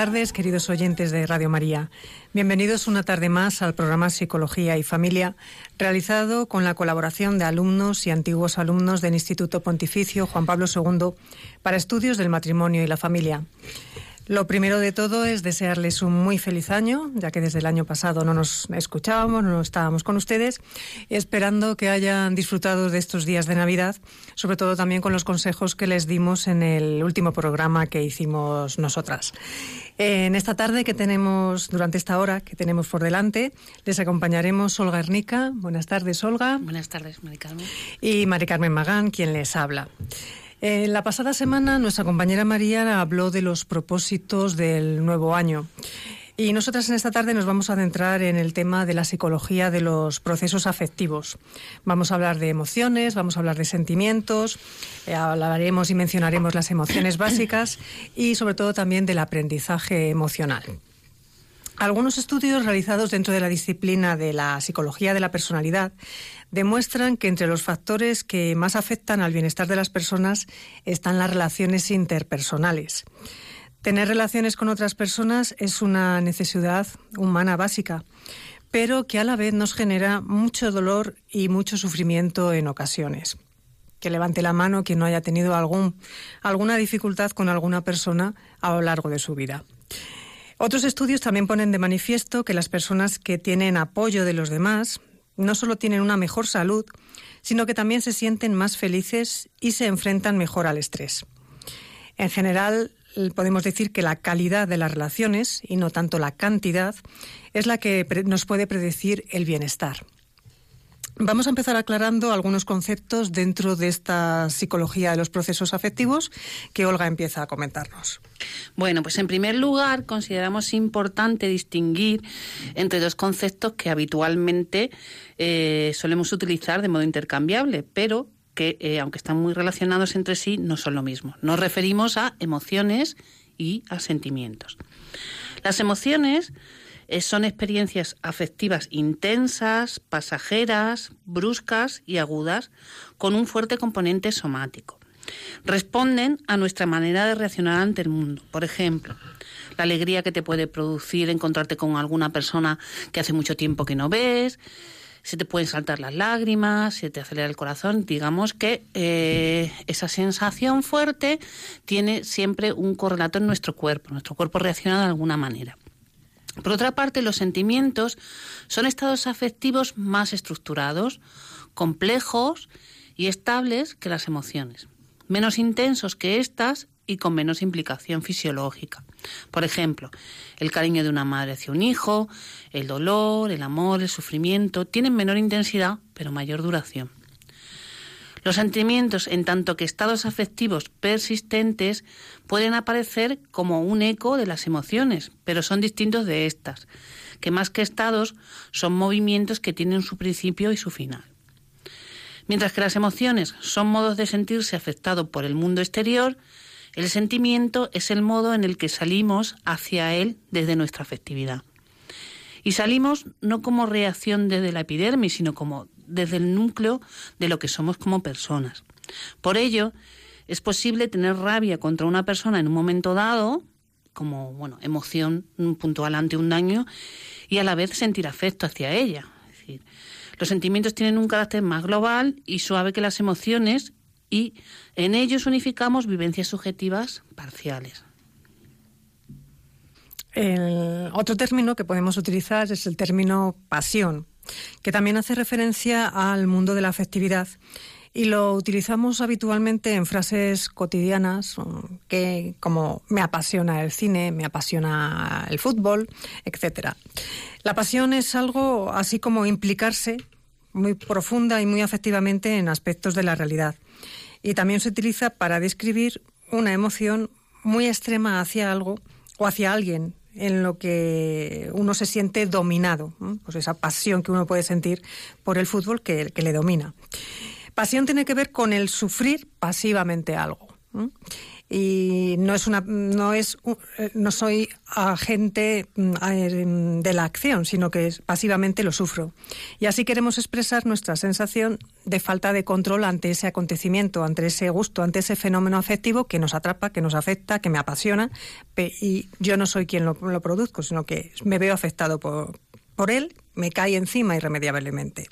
Tardes, queridos oyentes de Radio María. Bienvenidos una tarde más al programa Psicología y Familia, realizado con la colaboración de alumnos y antiguos alumnos del Instituto Pontificio Juan Pablo II para estudios del matrimonio y la familia. Lo primero de todo es desearles un muy feliz año, ya que desde el año pasado no nos escuchábamos, no estábamos con ustedes, esperando que hayan disfrutado de estos días de Navidad, sobre todo también con los consejos que les dimos en el último programa que hicimos nosotras. En esta tarde que tenemos, durante esta hora que tenemos por delante, les acompañaremos Olga Ernica. Buenas tardes, Olga. Buenas tardes, Mari Carmen. Y Mari Carmen Magán, quien les habla. En la pasada semana nuestra compañera María habló de los propósitos del nuevo año. Y nosotras en esta tarde nos vamos a adentrar en el tema de la psicología de los procesos afectivos. Vamos a hablar de emociones, vamos a hablar de sentimientos, eh, hablaremos y mencionaremos las emociones básicas y sobre todo también del aprendizaje emocional. Algunos estudios realizados dentro de la disciplina de la psicología de la personalidad demuestran que entre los factores que más afectan al bienestar de las personas están las relaciones interpersonales. Tener relaciones con otras personas es una necesidad humana básica, pero que a la vez nos genera mucho dolor y mucho sufrimiento en ocasiones. Que levante la mano quien no haya tenido algún, alguna dificultad con alguna persona a lo largo de su vida. Otros estudios también ponen de manifiesto que las personas que tienen apoyo de los demás no solo tienen una mejor salud, sino que también se sienten más felices y se enfrentan mejor al estrés. En general, podemos decir que la calidad de las relaciones, y no tanto la cantidad, es la que nos puede predecir el bienestar. Vamos a empezar aclarando algunos conceptos dentro de esta psicología de los procesos afectivos que Olga empieza a comentarnos. Bueno, pues en primer lugar consideramos importante distinguir entre dos conceptos que habitualmente eh, solemos utilizar de modo intercambiable, pero que eh, aunque están muy relacionados entre sí, no son lo mismo. Nos referimos a emociones y a sentimientos. Las emociones eh, son experiencias afectivas intensas, pasajeras, bruscas y agudas, con un fuerte componente somático. Responden a nuestra manera de reaccionar ante el mundo. Por ejemplo, la alegría que te puede producir encontrarte con alguna persona que hace mucho tiempo que no ves, se te pueden saltar las lágrimas, se te acelera el corazón. Digamos que eh, esa sensación fuerte tiene siempre un correlato en nuestro cuerpo. Nuestro cuerpo reacciona de alguna manera. Por otra parte, los sentimientos son estados afectivos más estructurados, complejos y estables que las emociones, menos intensos que estas y con menos implicación fisiológica. Por ejemplo, el cariño de una madre hacia un hijo, el dolor, el amor, el sufrimiento, tienen menor intensidad pero mayor duración. Los sentimientos, en tanto que estados afectivos persistentes, pueden aparecer como un eco de las emociones, pero son distintos de estas, que más que estados son movimientos que tienen su principio y su final. Mientras que las emociones son modos de sentirse afectado por el mundo exterior, el sentimiento es el modo en el que salimos hacia él desde nuestra afectividad. Y salimos no como reacción desde la epidermis, sino como desde el núcleo de lo que somos como personas. Por ello, es posible tener rabia contra una persona en un momento dado, como bueno, emoción puntual ante un daño, y a la vez sentir afecto hacia ella. Es decir, los sentimientos tienen un carácter más global y suave que las emociones, y en ellos unificamos vivencias subjetivas parciales. El otro término que podemos utilizar es el término pasión que también hace referencia al mundo de la afectividad y lo utilizamos habitualmente en frases cotidianas que como me apasiona el cine, me apasiona el fútbol, etcétera. La pasión es algo así como implicarse muy profunda y muy afectivamente en aspectos de la realidad. Y también se utiliza para describir una emoción muy extrema hacia algo o hacia alguien en lo que uno se siente dominado, pues esa pasión que uno puede sentir por el fútbol que, le domina. Pasión tiene que ver con el sufrir pasivamente algo. Y no es una no es eh, no soy agente mm, eh, de la acción, sino que pasivamente lo sufro. Y así queremos expresar nuestra sensación de falta de control ante ese acontecimiento, ante ese gusto, ante ese fenómeno afectivo que nos atrapa, que nos afecta, que me apasiona y yo no soy quien lo, lo produzco, sino que me veo afectado por, por él me cae encima irremediablemente.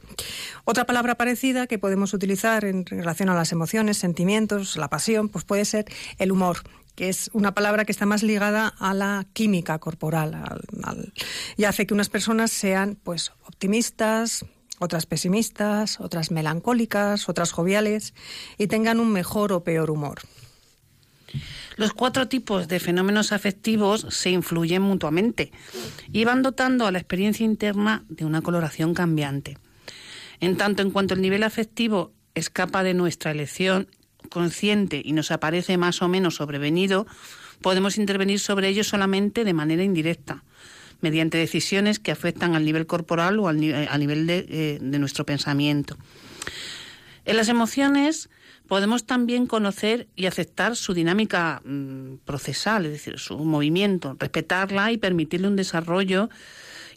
Otra palabra parecida que podemos utilizar en relación a las emociones, sentimientos, la pasión, pues puede ser el humor que es una palabra que está más ligada a la química corporal y hace que unas personas sean pues optimistas, otras pesimistas, otras melancólicas, otras joviales y tengan un mejor o peor humor. Los cuatro tipos de fenómenos afectivos se influyen mutuamente y van dotando a la experiencia interna de una coloración cambiante. En tanto en cuanto el nivel afectivo escapa de nuestra elección consciente y nos aparece más o menos sobrevenido, podemos intervenir sobre ello solamente de manera indirecta, mediante decisiones que afectan al nivel corporal o al, nivel de, eh, de nuestro pensamiento. En las emociones podemos también conocer y aceptar su dinámica mm, procesal, es decir, su movimiento, respetarla y permitirle un desarrollo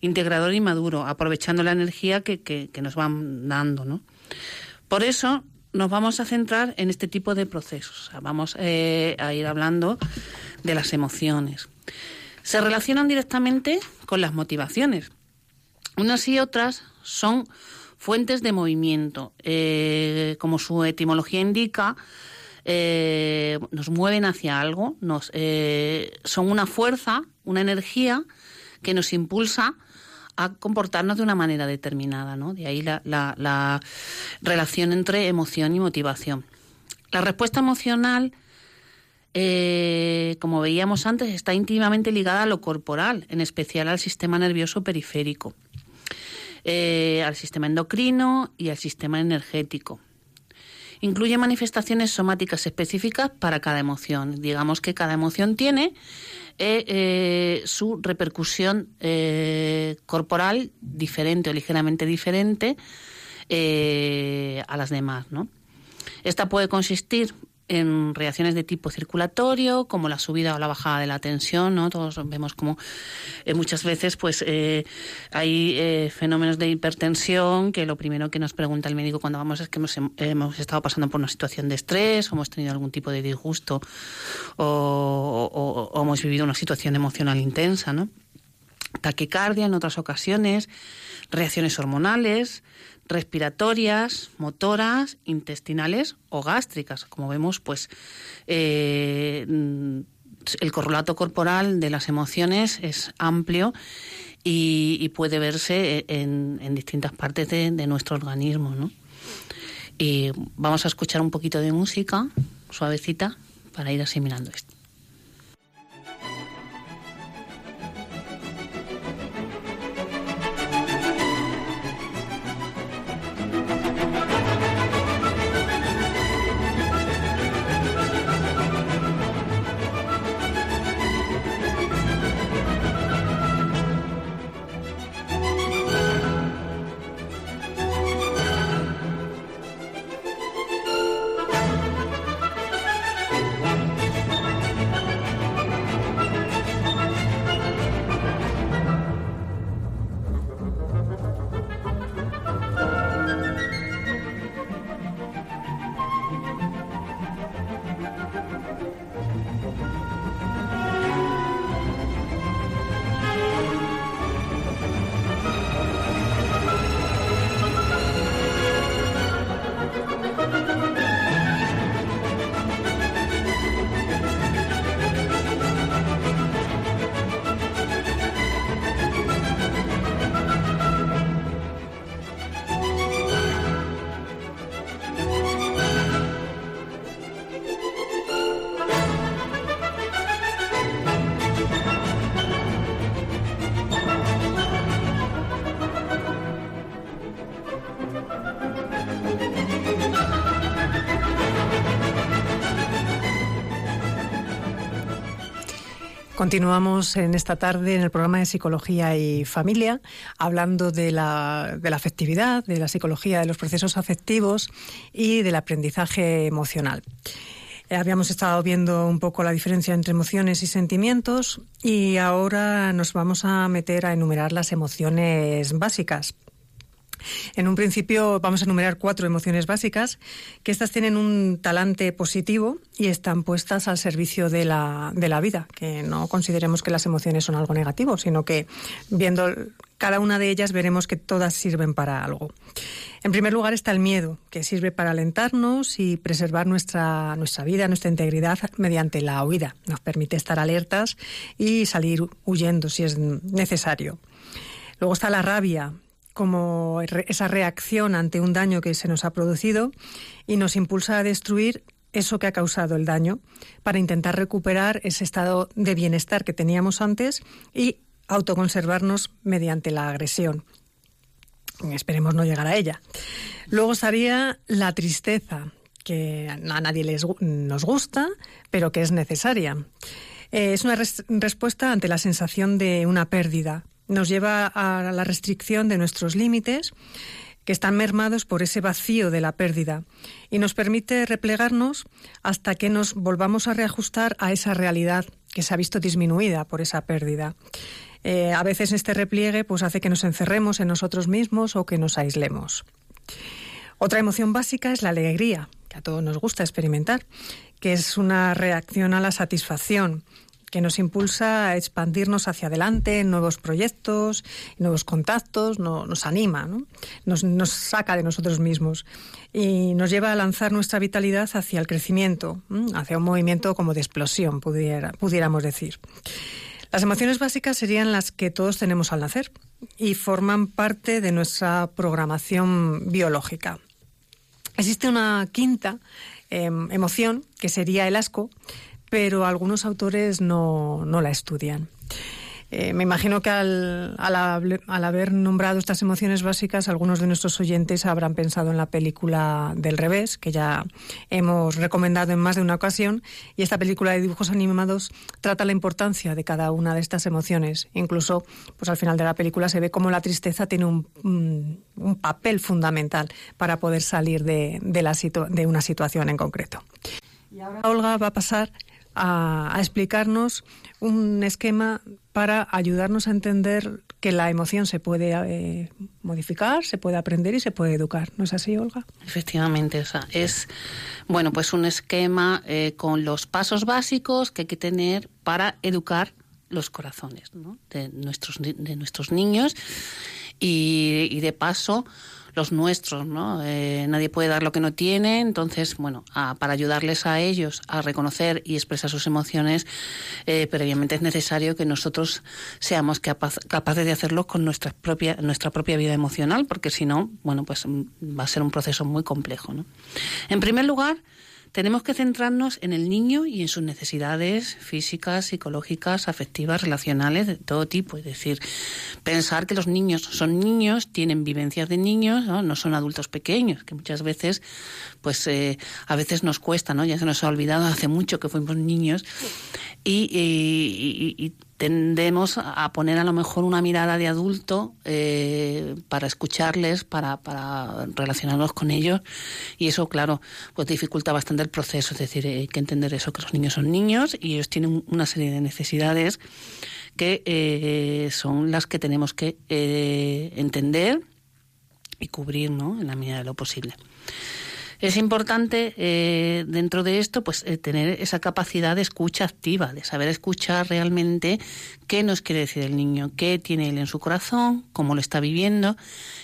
integrador y maduro, aprovechando la energía que, nos van dando. ¿no? Por eso nos vamos a centrar en este tipo de procesos. vamos eh, a ir hablando de las emociones. Se relacionan directamente con las motivaciones. Unas y otras son Fuentes de movimiento, eh, como su etimología indica, eh, nos mueven hacia algo, nos, eh, son una fuerza, una energía que nos impulsa a comportarnos de una manera determinada. De ahí la, la relación entre emoción y motivación. La respuesta emocional, como veíamos antes, está íntimamente ligada a lo corporal, en especial al sistema nervioso periférico. Eh, al sistema endocrino y al sistema energético. Incluye manifestaciones somáticas específicas para cada emoción. Digamos que cada emoción tiene eh, eh, su repercusión corporal diferente o ligeramente diferente a las demás. ¿no? Esta puede consistir en reacciones de tipo circulatorio, como la subida o la bajada de la tensión, ¿no? Todos vemos como eh, muchas veces pues eh, hay eh, fenómenos de hipertensión que lo primero que nos pregunta el médico cuando vamos es que hemos, estado pasando por una situación de estrés o hemos tenido algún tipo de disgusto o, o hemos vivido una situación emocional intensa, ¿no? Taquicardia en otras ocasiones, reacciones hormonales, respiratorias, motoras, intestinales o gástricas. Como vemos, pues eh, el correlato corporal de las emociones es amplio y, puede verse en, distintas partes de, de nuestro organismo. ¿no? Y vamos a escuchar un poquito de música suavecita para ir asimilando esto. Continuamos en esta tarde en el programa de Psicología y Familia, hablando de la, de la, afectividad, de la psicología de los procesos afectivos y del aprendizaje emocional. Eh, habíamos estado viendo un poco la diferencia entre emociones y sentimientos y ahora nos vamos a meter a enumerar las emociones básicas. En un principio vamos a enumerar cuatro emociones básicas, que estas tienen un talante positivo y están puestas al servicio de la, de la vida, que no consideremos que las emociones son algo negativo, sino que viendo cada una de ellas veremos que todas sirven para algo. En primer lugar está el miedo, que sirve para alentarnos y preservar nuestra, nuestra vida, nuestra integridad mediante la huida. Nos permite estar alertas y salir huyendo si es necesario. Luego está la rabia, como esa reacción ante un daño que se nos ha producido y nos impulsa a destruir eso que ha causado el daño para intentar recuperar ese estado de bienestar que teníamos antes y autoconservarnos mediante la agresión. Esperemos no llegar a ella. Luego estaría la tristeza, que a nadie les, nos gusta, pero que es necesaria. Eh, es una respuesta ante la sensación de una pérdida, nos lleva a la restricción de nuestros límites que están mermados por ese vacío de la pérdida y nos permite replegarnos hasta que nos volvamos a reajustar a esa realidad que se ha visto disminuida por esa pérdida. Eh, a veces este repliegue pues, hace que nos encerremos en nosotros mismos o que nos aislemos. Otra emoción básica es la alegría, que a todos nos gusta experimentar, que es una reacción a la satisfacción, que nos impulsa a expandirnos hacia adelante en nuevos proyectos, nuevos contactos, nos anima, nos, nos, saca de nosotros mismos y nos lleva a lanzar nuestra vitalidad hacia el crecimiento, hacia un movimiento como de explosión, pudiéramos decir. Las emociones básicas serían las que todos tenemos al nacer y forman parte de nuestra programación biológica. Existe una quinta em, emoción, que sería el asco, pero algunos autores no, no la estudian. Eh, me imagino que al, al, haber nombrado estas emociones básicas, algunos de nuestros oyentes habrán pensado en la película del revés, que ya hemos recomendado en más de una ocasión, y esta película de dibujos animados trata la importancia de cada una de estas emociones. Incluso, pues al final de la película se ve cómo la tristeza tiene un, un papel fundamental para poder salir de, de, la de una situación en concreto. Y ahora Olga va a pasar a, explicarnos un esquema para ayudarnos a entender que la emoción se puede eh, modificar, se puede aprender y se puede educar. ¿No es así, Olga? Efectivamente, o sea, es bueno, pues un esquema eh, con los pasos básicos que hay que tener para educar los corazones de, nuestros, de nuestros niños y, y de paso los nuestros, ¿no? Eh, nadie puede dar lo que no tiene, entonces, bueno, para ayudarles a ellos a reconocer y expresar sus emociones, eh, previamente es necesario que nosotros seamos capaces de hacerlo con nuestra propia, nuestra propia vida emocional, porque si no, bueno, pues mm, va a ser un proceso muy complejo, ¿no? En primer lugar, tenemos que centrarnos en el niño y en sus necesidades físicas, psicológicas, afectivas, relacionales, de todo tipo. Es decir, pensar que los niños son niños, tienen vivencias de niños, no, son adultos pequeños, que muchas veces, pues eh, a veces nos cuesta, ¿no? Ya se nos ha olvidado hace mucho que fuimos niños y, y, y tendemos a poner a lo mejor una mirada de adulto eh, para escucharles, para, para relacionarnos con ellos y eso, claro, pues dificulta bastante el proceso. Es decir, hay que entender eso, que los niños son niños y ellos tienen una serie de necesidades que eh, son las que tenemos que eh, entender y cubrir ¿no? en la medida de lo posible. Es importante eh, dentro de esto pues eh, tener esa capacidad de escucha activa, de saber escuchar realmente qué nos quiere decir el niño, qué tiene él en su corazón, cómo lo está viviendo,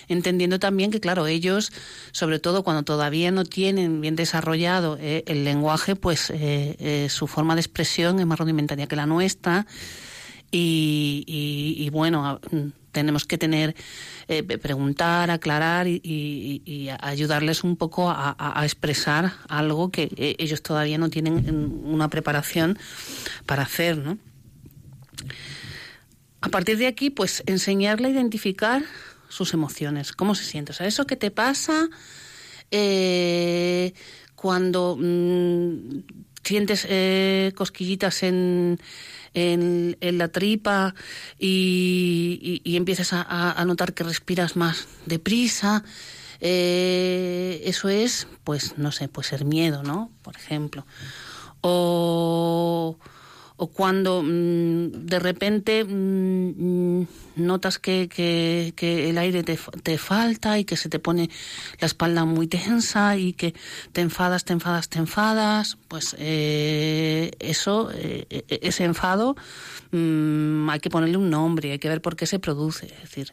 entendiendo también que claro, ellos, sobre todo cuando todavía no tienen bien desarrollado eh, el lenguaje, pues su forma de expresión es más rudimentaria que la nuestra. Y, y bueno, tenemos que tener eh, preguntar, aclarar y, ayudarles un poco a, expresar algo que eh, ellos todavía no tienen una preparación para hacer, ¿no? A partir de aquí, pues enseñarle a identificar sus emociones, cómo se siente. O sea, eso que te pasa eh, cuando mm, sientes cosquillitas en, en, la tripa y, y, empiezas a, notar que respiras más deprisa. Eh, eso es, pues, no sé, pues el miedo, ¿no? Por ejemplo. o o cuando mm, de repente mm, mm, notas que, que, el aire te, te, falta y que se te pone la espalda muy tensa y que te enfadas, te enfadas, te enfadas, pues eh, eso, eh, e-, ese enfado hay que ponerle un nombre, hay que ver por qué se produce. Es decir,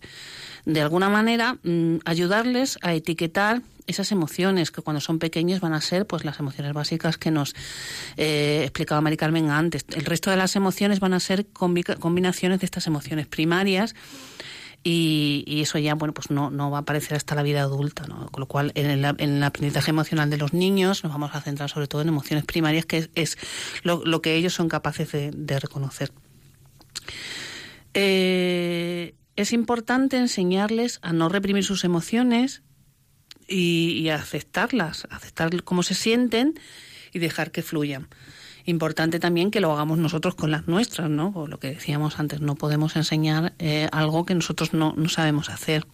de alguna manera ayudarles a etiquetar esas emociones que cuando son pequeños van a ser pues las emociones básicas que nos eh, explicaba Mari Carmen antes. El resto de las emociones van a ser combinaciones de estas emociones primarias y, eso ya bueno pues no, no va a aparecer hasta la vida adulta ¿no? con lo cual en el, en el, aprendizaje emocional de los niños nos vamos a centrar sobre todo en emociones primarias que es, lo, que ellos son capaces de, reconocer eh, es importante enseñarles a no reprimir sus emociones y, aceptarlas, aceptar cómo se sienten y dejar que fluyan. Importante también que lo hagamos nosotros con las nuestras, ¿no? Lo que decíamos antes, no podemos enseñar eh, algo que nosotros no, sabemos hacer.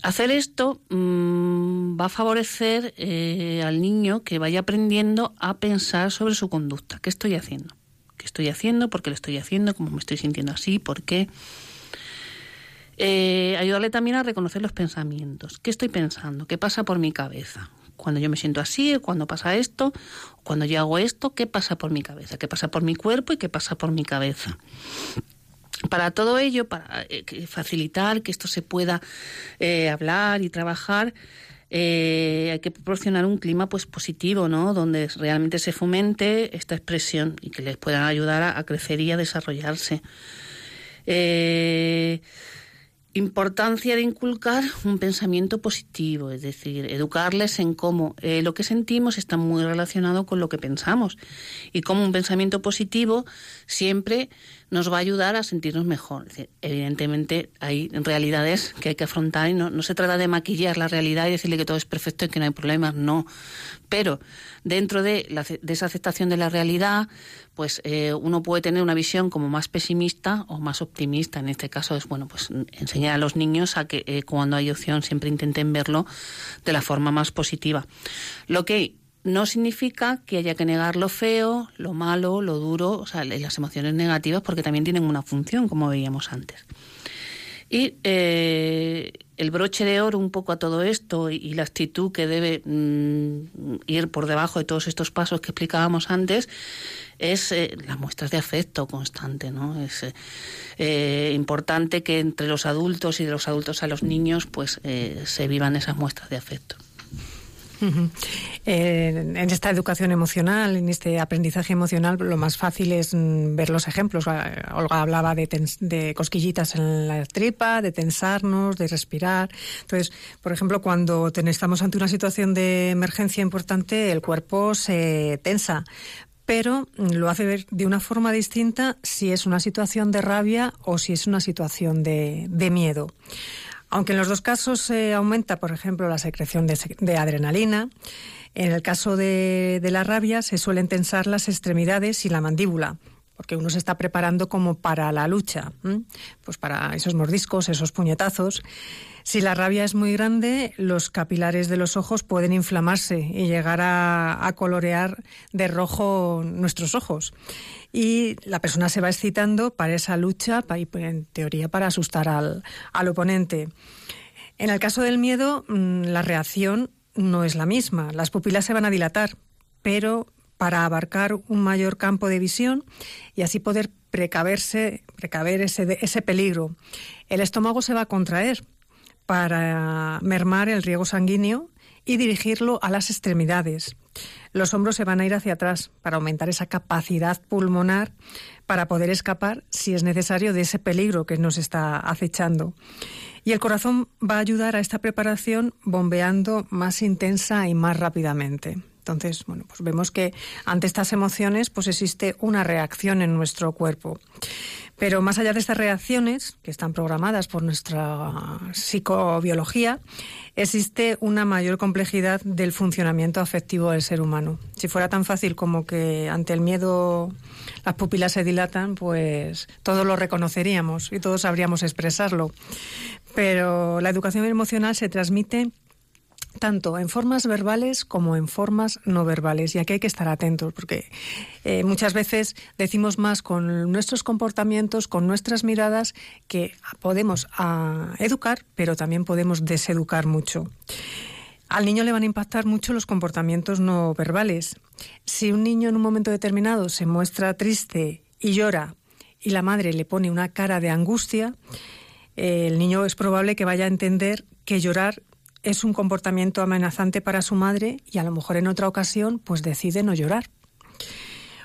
Hacer esto mm, va a favorecer eh, al niño que vaya aprendiendo a pensar sobre su conducta. ¿Qué estoy haciendo? ¿Qué estoy haciendo? ¿Por qué lo estoy haciendo? ¿Cómo me estoy sintiendo así? ¿Por qué? Eh, ayudarle también a reconocer los pensamientos. ¿Qué estoy pensando? ¿Qué pasa por mi cabeza? Cuando yo me siento así, cuando pasa esto, cuando yo hago esto, ¿qué pasa por mi cabeza? ¿Qué pasa por mi cuerpo y qué pasa por mi cabeza? Para todo ello, para eh, facilitar que esto se pueda eh, hablar y trabajar, hay que proporcionar un clima pues positivo, ¿no? Donde realmente se fomente esta expresión y que les puedan ayudar a, a crecer y a desarrollarse. Eh, Importancia de inculcar un pensamiento positivo, es decir, educarles en cómo eh, lo que sentimos está muy relacionado con lo que pensamos y cómo un pensamiento positivo siempre nos va a ayudar a sentirnos mejor. evidentemente hay realidades que hay que afrontar y no, no se trata de maquillar la realidad y decirle que todo es perfecto y que no hay problemas, no. Pero dentro de, la, de esa aceptación de la realidad, pues eh, uno puede tener una visión como más pesimista o más optimista. En este caso es, bueno, pues enseñar a los niños a que eh, cuando hay opción siempre intenten verlo de la forma más positiva. Lo que no significa que haya que negar lo feo, lo malo, lo duro, o sea, las emociones negativas, porque también tienen una función, como veíamos antes. Y eh, el broche de oro un poco a todo esto y, la actitud que debe mm, ir por debajo de todos estos pasos que explicábamos antes es eh, las muestras de afecto constante, ¿no? Es eh, importante que entre los adultos y de los adultos a los niños pues se vivan esas muestras de afecto en, esta educación emocional, en este aprendizaje emocional, lo más fácil es mm, ver los ejemplos. Olga hablaba de, cosquillitas en la tripa, de tensarnos, de respirar. Entonces, por ejemplo, cuando estamos ante una situación de emergencia importante, el cuerpo se tensa pero lo hace ver de una forma distinta si es una situación de rabia o si es una situación de miedo. Aunque en los dos casos se aumenta, por ejemplo, la secreción de, adrenalina, en el caso de, la rabia se suelen tensar las extremidades y la mandíbula, porque uno se está preparando como para la lucha, pues para esos mordiscos, esos puñetazos. Si la rabia es muy grande, los capilares de los ojos pueden inflamarse y llegar a colorear de rojo nuestros ojos y la persona se va excitando para esa lucha, para, en teoría para asustar al, al oponente. En el caso del miedo, mm, la reacción no es la misma. Las pupilas se van a dilatar, pero para abarcar un mayor campo de visión y así poder precaverse, precaver ese, ese peligro. El estómago se va a contraer para mermar el riego sanguíneo y dirigirlo a las extremidades. Los hombros se van a ir hacia atrás para aumentar esa capacidad pulmonar para poder escapar, si es necesario, de ese peligro que nos está acechando. Y el corazón va a ayudar a esta preparación bombeando más intensa y más rápidamente. Entonces, bueno, pues vemos que ante estas emociones pues existe una reacción en nuestro cuerpo. Pero más allá de estas reacciones, que están programadas por nuestra psicobiología, existe una mayor complejidad del funcionamiento afectivo del ser humano. Si fuera tan fácil como que ante el miedo las pupilas se dilatan, pues todos lo reconoceríamos y todos sabríamos expresarlo. Pero la educación emocional se transmite tanto en formas verbales como en formas no verbales. Y aquí hay que estar atentos porque eh, muchas veces decimos más con nuestros comportamientos, con nuestras miradas, que podemos ah, educar, pero también podemos deseducar mucho. Al niño le van a impactar mucho los comportamientos no verbales. Si un niño en un momento determinado se muestra triste y llora y la madre le pone una cara de angustia, el niño es probable que vaya a entender que llorar es un comportamiento amenazante para su madre y a lo mejor en otra ocasión pues decide no llorar.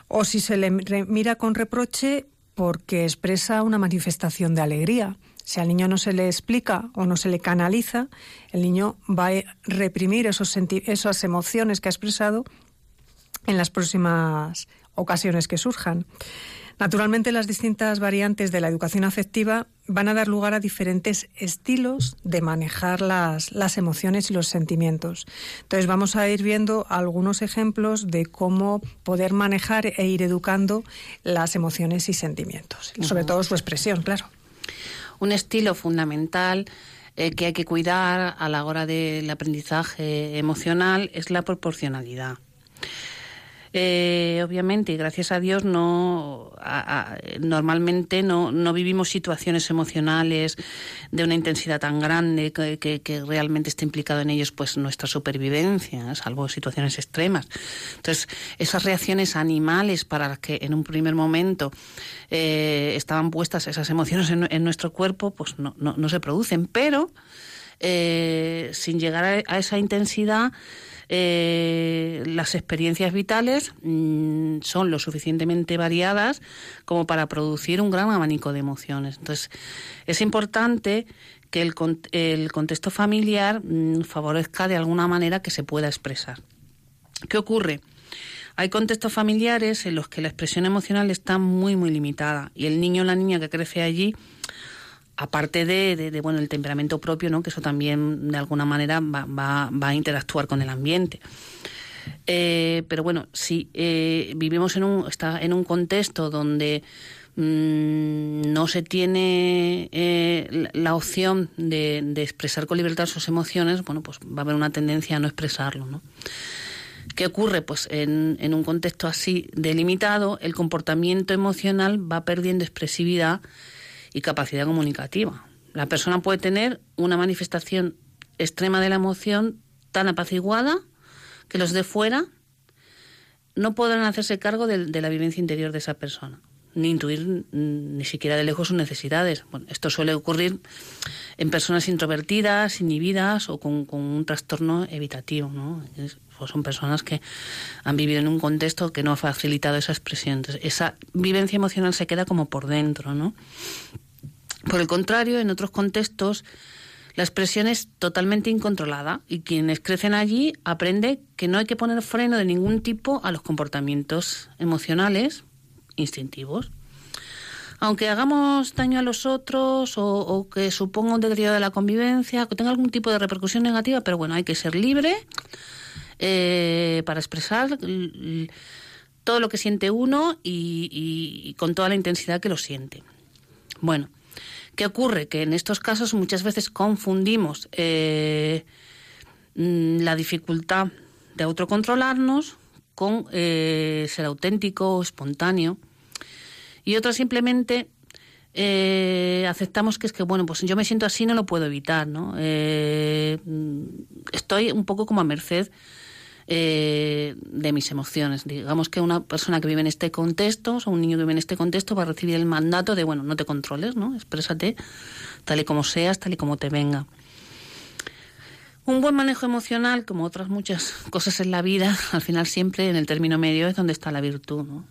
O si se le mira con reproche porque expresa una manifestación de alegría. Si al niño no se le explica o no se le canaliza, el niño va a reprimir esos esas emociones que ha expresado en las próximas ocasiones que surjan. Naturalmente, las distintas variantes de la educación afectiva van a dar lugar a diferentes estilos de manejar las, las, emociones y los sentimientos. Entonces, vamos a ir viendo algunos ejemplos de cómo poder manejar e ir educando las emociones y sentimientos, sobre todo su expresión, claro. Un estilo fundamental eh, que hay que cuidar a la hora del aprendizaje emocional es la proporcionalidad. Eh, obviamente, gracias a Dios, no normalmente no, no vivimos situaciones emocionales de una intensidad tan grande que, realmente esté implicado en ellos pues nuestra supervivencia, salvo situaciones extremas. Entonces, esas reacciones animales para las que en un primer momento eh, estaban puestas esas emociones en, nuestro cuerpo, pues no, no, no se producen, pero eh, sin llegar a esa intensidad, eh, las experiencias vitales mm, son lo suficientemente variadas como para producir un gran abanico de emociones. Entonces, es importante que el, el contexto familiar mm, favorezca de alguna manera que se pueda expresar. ¿Qué ocurre? Hay contextos familiares en los que la expresión emocional está muy, muy limitada y el niño o la niña que crece allí aparte de, bueno el temperamento propio no que eso también de alguna manera va, va, a interactuar con el ambiente. Eh, pero bueno si eh, vivimos en un está en un contexto donde mm, no se tiene eh, la, opción de, de, expresar con libertad sus emociones bueno pues va a haber una tendencia a no expresarlo no ¿Qué ocurre? Pues en, en un contexto así delimitado, el comportamiento emocional va perdiendo expresividad y capacidad comunicativa. La persona puede tener una manifestación extrema de la emoción tan apaciguada que los de fuera no podrán hacerse cargo de, la vivencia interior de esa persona, ni intuir ni siquiera de lejos sus necesidades. Bueno, esto suele ocurrir en personas introvertidas, inhibidas o con, un trastorno evitativo. ¿no? Pues son personas que han vivido en un contexto que no ha facilitado esa expresión. esa vivencia emocional se queda como por dentro. ¿no? Por el contrario, en otros contextos, la expresión es totalmente incontrolada y quienes crecen allí aprende que no hay que poner freno de ningún tipo a los comportamientos emocionales instintivos. Aunque hagamos daño a los otros o, que suponga un deterioro de la convivencia, que tenga algún tipo de repercusión negativa, pero bueno, hay que ser libre eh, para expresar todo lo que siente uno y con toda la intensidad que lo siente. Bueno, ¿Qué ocurre? Que en estos casos muchas veces confundimos eh, mm, la dificultad de autocontrolarnos con eh, ser auténtico, espontáneo. Y otras simplemente eh, aceptamos que es que, bueno, pues yo me siento así, no lo puedo evitar, ¿no? Mm, estoy un poco como a merced eh, de mis emociones. Digamos que una persona que vive en este contexto, o un niño que vive en este contexto, va a recibir el mandato de, bueno, no te controles, ¿no? Exprésate tal y como seas, tal y como te venga. Un buen manejo emocional, como otras muchas cosas en la vida, al final siempre en el término medio es donde está la virtud, ¿no?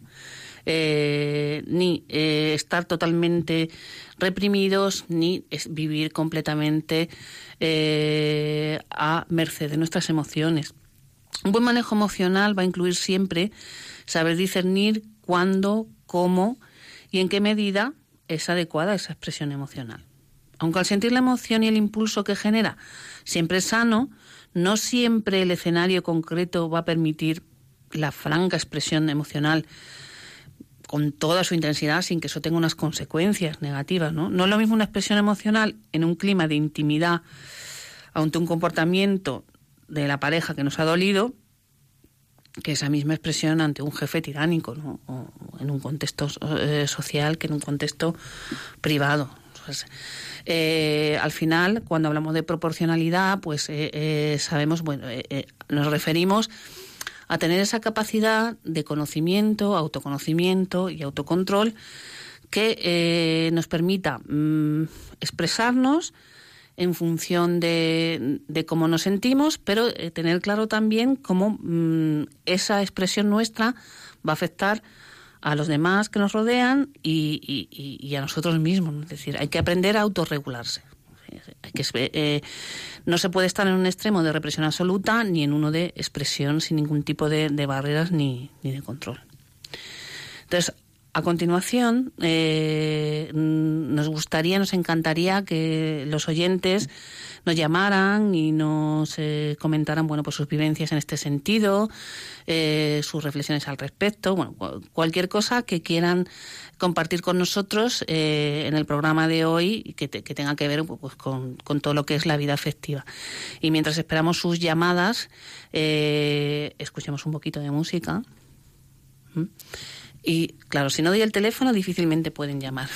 Eh, ni eh, estar totalmente reprimidos, ni vivir completamente a merced de nuestras emociones. Un buen manejo emocional va a incluir siempre saber discernir cuándo, cómo y en qué medida es adecuada esa expresión emocional. Aunque al sentir la emoción y el impulso que genera siempre es sano, no siempre el escenario concreto va a permitir la franca expresión emocional con toda su intensidad sin que eso tenga unas consecuencias negativas. ¿no? no es lo mismo una expresión emocional en un clima de intimidad ante un comportamiento de la pareja que nos ha dolido que esa misma expresión ante un jefe tiránico, ¿no? o en un contexto eh, social que en un contexto privado. Eh, al final, cuando hablamos de proporcionalidad, pues eh, sabemos, bueno, nos referimos a tener esa capacidad de conocimiento, autoconocimiento y autocontrol que nos permita mm, expresarnos en función de, cómo nos sentimos, pero eh, tener claro también cómo mm, esa expresión nuestra va a afectar a los demás que nos rodean y, a nosotros mismos. Es decir, hay que aprender a autorregularse. que, eh, no se puede estar en un extremo de represión absoluta ni en uno de expresión sin ningún tipo de, barreras ni, ni de control. Entonces, a continuación, eh, nos gustaría, nos encantaría que los oyentes nos llamaran y nos eh, comentaran, bueno, pues sus vivencias en este sentido, eh, sus reflexiones al respecto, bueno, cualquier cosa que quieran compartir con nosotros en el programa de hoy que, que tenga que ver pues, con, todo lo que es la vida afectiva. Y mientras esperamos sus llamadas, escuchemos un poquito de música. ¿Mm? Y claro, si no doy el teléfono, difícilmente pueden llamar.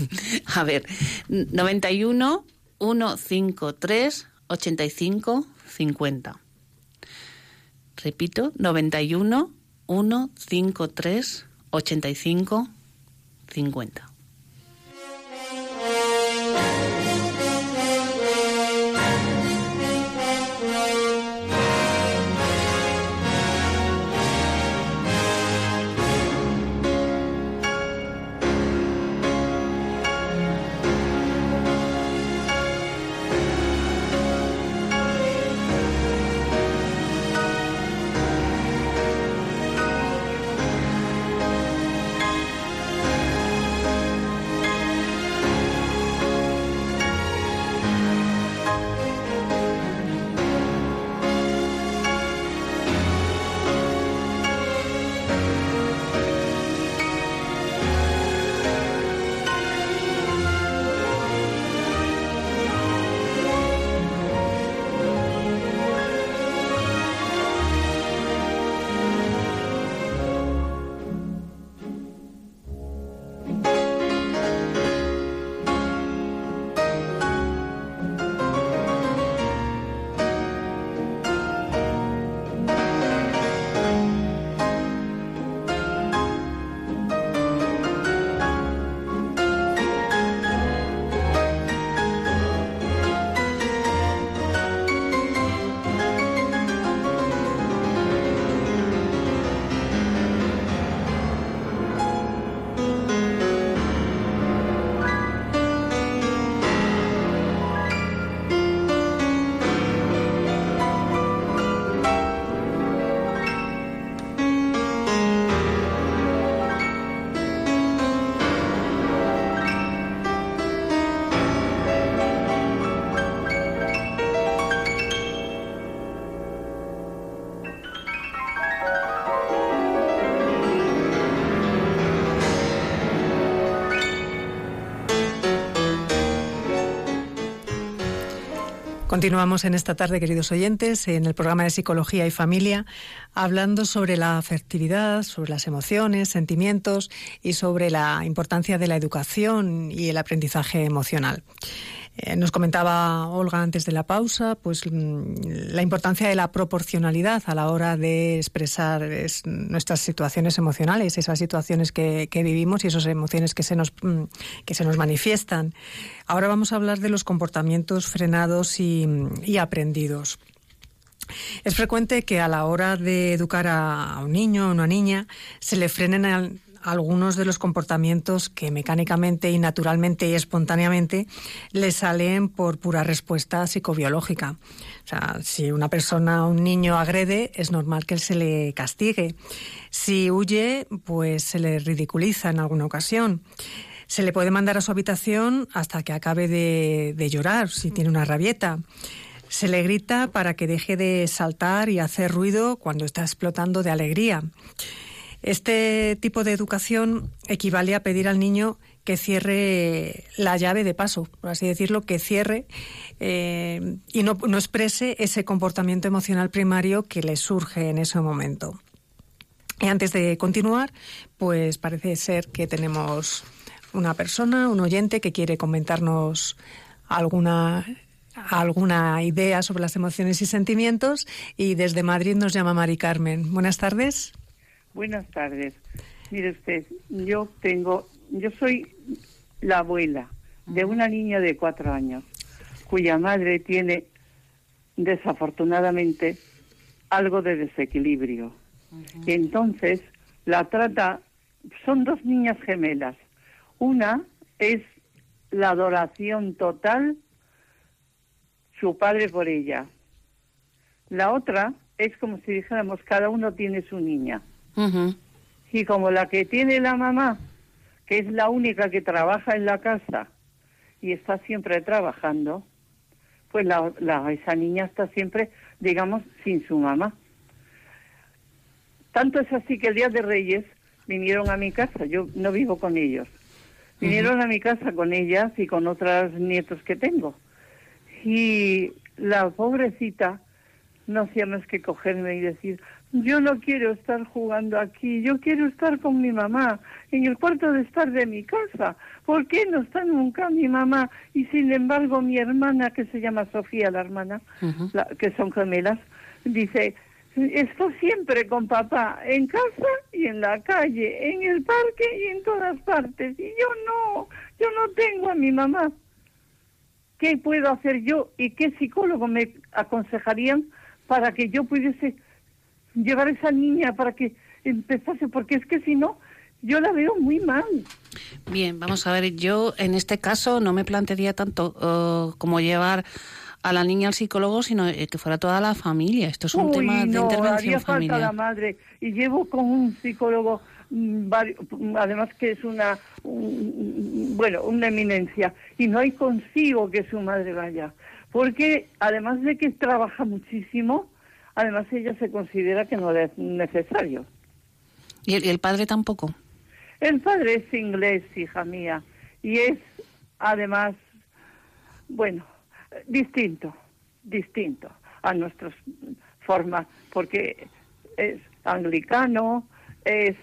a ver, 91 153 85 50. Repito, 91 153 85 50. Continuamos en esta tarde, queridos oyentes, en el programa de Psicología y Familia, hablando sobre la afectividad, sobre las emociones, sentimientos y sobre la importancia de la educación y el aprendizaje emocional. Eh, nos comentaba Olga antes de la pausa, pues mm, la importancia de la proporcionalidad a la hora de expresar nuestras situaciones emocionales, esas situaciones que, vivimos y esas emociones que se nos mm, que se nos manifiestan. Ahora vamos a hablar de los comportamientos frenados y, y aprendidos. Es frecuente que a la hora de educar a un niño o una niña se le frenen al, algunos de los comportamientos que mecánicamente y naturalmente y espontáneamente le salen por pura respuesta psicobiológica. O sea, si una persona, un niño agrede, es normal que él se le castigue. Si huye, pues se le ridiculiza en alguna ocasión. Se le puede mandar a su habitación hasta que acabe de, de llorar, si tiene una rabieta. Se le grita para que deje de saltar y hacer ruido cuando está explotando de alegría. Este tipo de educación equivale a pedir al niño que cierre la llave de paso, por así decirlo, que cierre eh, y no, no exprese ese comportamiento emocional primario que le surge en ese momento. Y antes de continuar, pues parece ser que tenemos una persona, un oyente que quiere comentarnos alguna alguna idea sobre las emociones y sentimientos y desde Madrid nos llama Mari Carmen. Buenas tardes. Buenas tardes. Mire usted, yo tengo, yo soy la abuela de una niña de cuatro años cuya madre tiene desafortunadamente algo de desequilibrio. Entonces la trata, son dos niñas gemelas. Una es la adoración total su padre por ella. La otra es como si dijéramos, cada uno tiene su niña. Y como la que tiene la mamá, que es la única que trabaja en la casa y está siempre trabajando, pues la, esa niña está siempre, digamos, sin su mamá. Tanto es así que el día de Reyes vinieron a mi casa, yo no vivo con ellos. Vinieron a mi casa con ellas y con otros nietos que tengo. Y la pobrecita no hacía más que cogerme y decir, yo no quiero estar jugando aquí, yo quiero estar con mi mamá, en el cuarto de estar de mi casa. ¿Por qué no está nunca mi mamá? Y sin embargo mi hermana, que se llama Sofía, la hermana, que son gemelas, dice, estoy siempre con papá, en casa y en la calle, en el parque y en todas partes. Y yo no, yo no tengo a mi mamá. ¿Qué puedo hacer yo y qué psicólogo me aconsejarían para que yo pudiese llevar a esa niña para que empezase? Porque es que si no, yo la veo muy mal. Bien, vamos a ver, yo en este caso no me plantearía tanto uh, como llevar a la niña al psicólogo, sino eh, que fuera toda la familia. Esto es un tema de intervención familiar. la madre y llevo con un psicólogo Mm, además que es una, bueno, una eminencia, y no hay consigo que su madre vaya, porque además de que trabaja muchísimo, además ella se considera que no es necesario. ¿Y el, padre tampoco? El padre es inglés, hija mía, y es además, bueno, distinto, distinto a nuestras formas, porque es anglicano, es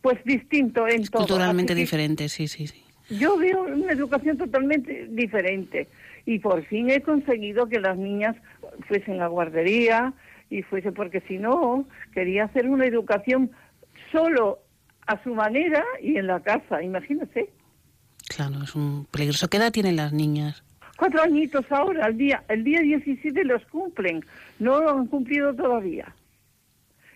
pues distinto en todo. Culturalmente diferente, sí, sí, sí. Yo veo una educación totalmente diferente y por fin he conseguido que las niñas fuesen a guardería y fuese porque si no quería hacer una educación solo a su manera y en la casa, imagínese. Claro, es un peligroso. ¿Qué edad tienen las niñas? Cuatro añitos ahora, el día, el día 17 los cumplen, no lo han cumplido todavía.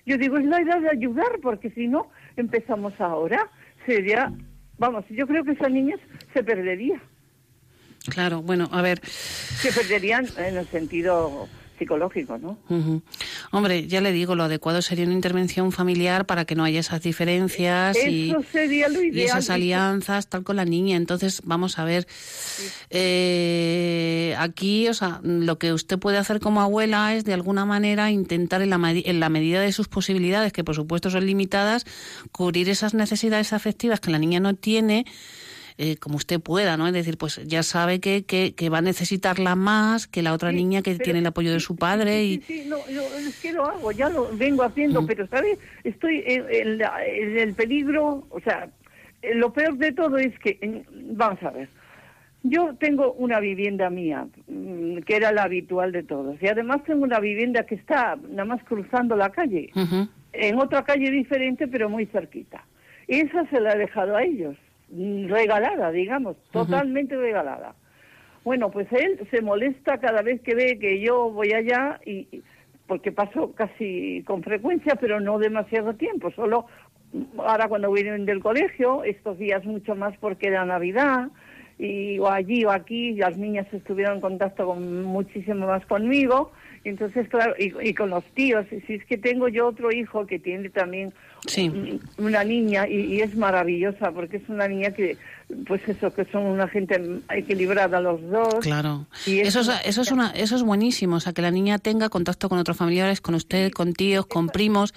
Yo digo, es la edad de ayudar, porque si no empezamos ahora, sería, vamos, yo creo que esas niñas se perdería. Claro, bueno, a ver. Se perderían en el sentido psicológico, ¿no? Hombre, ya le digo, lo adecuado sería una intervención familiar para que no haya esas diferencias y, esas alianzas, tal con la niña. Entonces, vamos a ver, eh, aquí, o sea, lo que usted puede hacer como abuela es de alguna manera intentar en la, en la medida de sus posibilidades, que por supuesto son limitadas, cubrir esas necesidades afectivas que la niña no tiene eh, como usted pueda, ¿no? Es decir, pues ya sabe que, que, va a necesitarla más que la otra niña que tiene el apoyo de su padre. y... Sí, no, yo es que lo hago, ya lo vengo haciendo, pero, ¿sabe? Estoy en, el peligro, o sea, eh, lo peor de todo es que, vamos a ver, yo tengo una vivienda mía, mm, que era la habitual de todos, y además tengo una vivienda que está nada más cruzando la calle, en otra calle diferente, pero muy cerquita. Esa se la he dejado a ellos regalada, digamos, totalmente regalada. Bueno, pues él se molesta cada vez que ve que yo voy allá y porque paso casi con frecuencia, pero no demasiado tiempo, solo ahora cuando vienen del colegio, estos días mucho más porque era Navidad, y o allí o aquí, las niñas estuvieron en contacto con, muchísimo más conmigo, entonces claro, y, y con los tíos, y si es que tengo yo otro hijo que tiene también Sí. una niña y, y es maravillosa porque es una niña que pues eso que son una gente equilibrada los dos. Claro. Y Eso es, eso- eso es una, eso es buenísimo, o sea, que la niña tenga contacto con otros familiares, con usted, con tíos, con primos,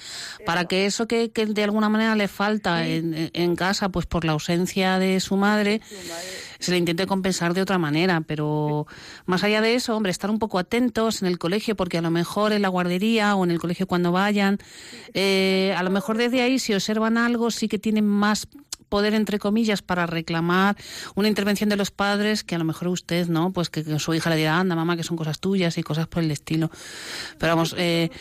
para que eso que, que de alguna manera le falta en, en casa, pues por la ausencia de su madre, se le intente compensar de otra manera. Pero más allá de eso, hombre, estar un poco atentos en el colegio, porque a lo mejor en la guardería o en el colegio cuando vayan, eh, a lo mejor desde ahí si observan algo sí que tienen más poder entre comillas para reclamar una intervención de los padres que a lo mejor usted no pues que, su hija le dirá anda mamá que son cosas tuyas y cosas por el estilo pero vamos eh,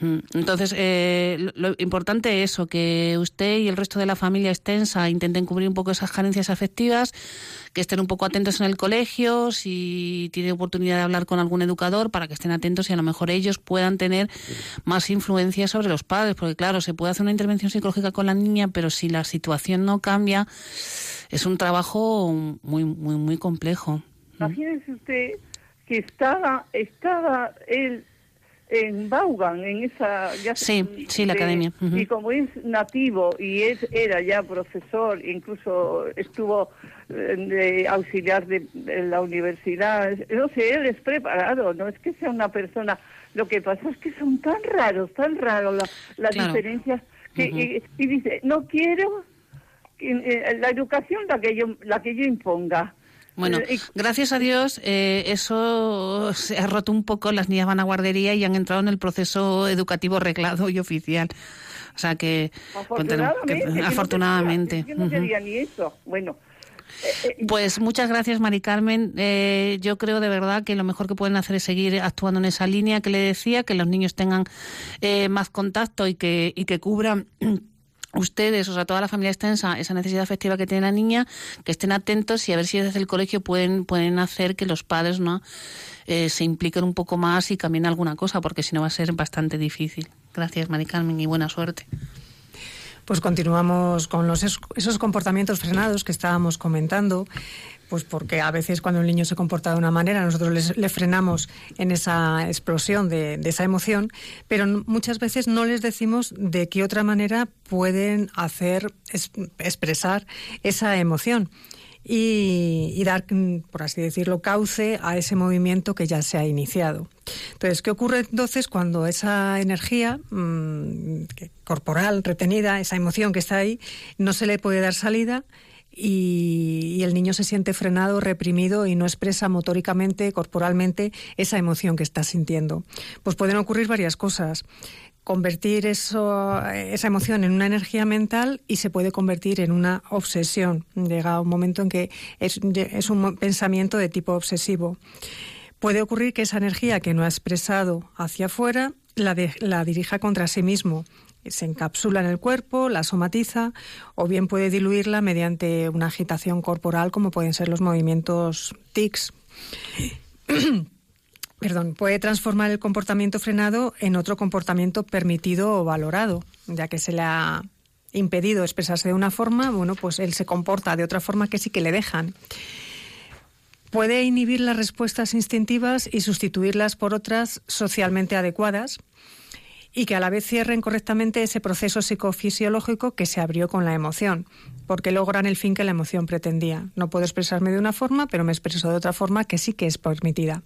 Entonces, eh, lo, lo importante es eso, que usted y el resto de la familia extensa intenten cubrir un poco esas carencias afectivas, que estén un poco atentos en el colegio, si tiene oportunidad de hablar con algún educador, para que estén atentos y a lo mejor ellos puedan tener más influencia sobre los padres, porque claro, se puede hacer una intervención psicológica con la niña, pero si la situación no cambia, es un trabajo muy, muy, muy complejo. Imagínese usted que estaba, estaba él en Vaughan, en esa... Ya Sí, sí, la academia. Y como es nativo y es, era ya profesor, incluso estuvo eh, de auxiliar de, de la universidad, no sé, él es preparado, no es que sea una persona... Lo que pasa es que son tan raros, tan raros la- las Claro. diferencias que, y, y dice, no quiero que, eh, la educación la que yo, la que yo imponga. Bueno, Eh, gracias a Dios, eh, eso se ha roto un poco. Las niñas van a guardería y han entrado en el proceso educativo reglado y oficial. O sea que, Afortunadamente. que no afortunadamente. no quería ni eso. Bueno. eh, eh, Pues muchas gracias, Mari Carmen. Eh, yo creo de verdad que lo mejor que pueden hacer es seguir actuando en esa línea que le decía, que los niños tengan eh, más contacto y que, y que cubran. Ustedes, o sea, toda la familia extensa, esa necesidad afectiva que tiene la niña, que estén atentos y a ver si desde el colegio pueden, pueden hacer que los padres no Eh, se impliquen un poco más y cambien alguna cosa, porque si no va a ser bastante difícil. Gracias, Mari Carmen, y buena suerte. Pues continuamos con los, es- esos comportamientos frenados que estábamos comentando, pues porque a veces cuando el niño se comporta de una manera, nosotros le frenamos en esa explosión de, de esa emoción, pero muchas veces no les decimos de qué otra manera pueden hacer, es- expresar esa emoción. Y, dar, mm, por así decirlo, cauce a ese movimiento que ya se ha iniciado. Entonces, ¿qué ocurre entonces cuando esa energía mm, corporal retenida, esa emoción que está ahí, no se le puede dar salida y, el niño se siente frenado, reprimido y no expresa motóricamente, corporalmente, esa emoción que está sintiendo? Pues pueden ocurrir varias cosas convertir esa emoción en una energía mental y se puede convertir en una obsesión. Llega un momento en que es, un pensamiento de tipo obsesivo. Puede ocurrir que esa energía que no ha expresado hacia afuera la dirija contra sí mismo. Se encapsula en el cuerpo, la somatiza o bien puede diluirla mediante una agitación corporal como pueden ser los movimientos tics. Perdón, puede transformar el comportamiento frenado en otro comportamiento permitido o valorado, ya que se le ha impedido expresarse de una forma, bueno, pues él se comporta de otra forma que sí que le dejan. Puede inhibir las respuestas instintivas y sustituirlas por otras socialmente adecuadas y que a la vez cierren correctamente ese proceso psicofisiológico que se abrió con la emoción, porque logran el fin que la emoción pretendía. No puedo expresarme de una forma, pero me expreso de otra forma que sí que es permitida.